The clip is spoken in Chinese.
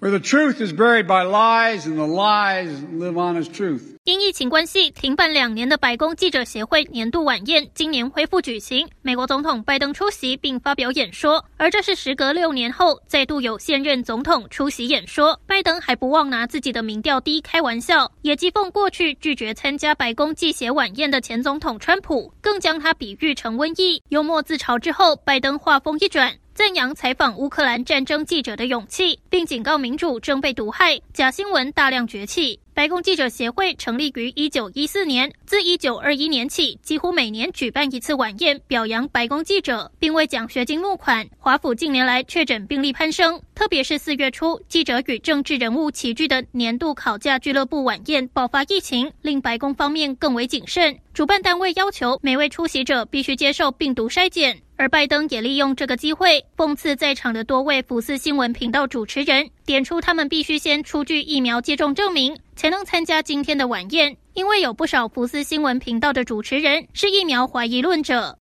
Where the truth is buried by lies and the lies live on as truth. 因疫情关系停办两年的白宫记者协会年度晚宴今年恢复举行，美国总统拜登出席并发表演说，而这是时隔六年后再度有现任总统出席演说。拜登还不忘拿自己的民调低开玩笑，也讥讽过去拒绝参加白宫记协晚宴的前总统川普，更将他比喻成瘟疫。幽默自嘲之后，拜登话锋一转。赞扬采访乌克兰战争记者的勇气，并警告民主正被毒害，假新闻大量崛起。白宫记者协会成立于一九一四年，自一九二一年起，几乎每年举办一次晚宴，表扬白宫记者，并为奖学金募款。华府近年来确诊病例攀升，特别是四月初，记者与政治人物齐聚的年度考驾俱乐部晚宴爆发疫情，令白宫方面更为谨慎。主办单位要求每位出席者必须接受病毒筛检，而拜登也利用这个机会讽刺在场的多位福斯新闻频道主持人，点出他们必须先出具疫苗接种证明。才能参加今天的晚宴，因为有不少福斯新闻频道的主持人是疫苗怀疑论者。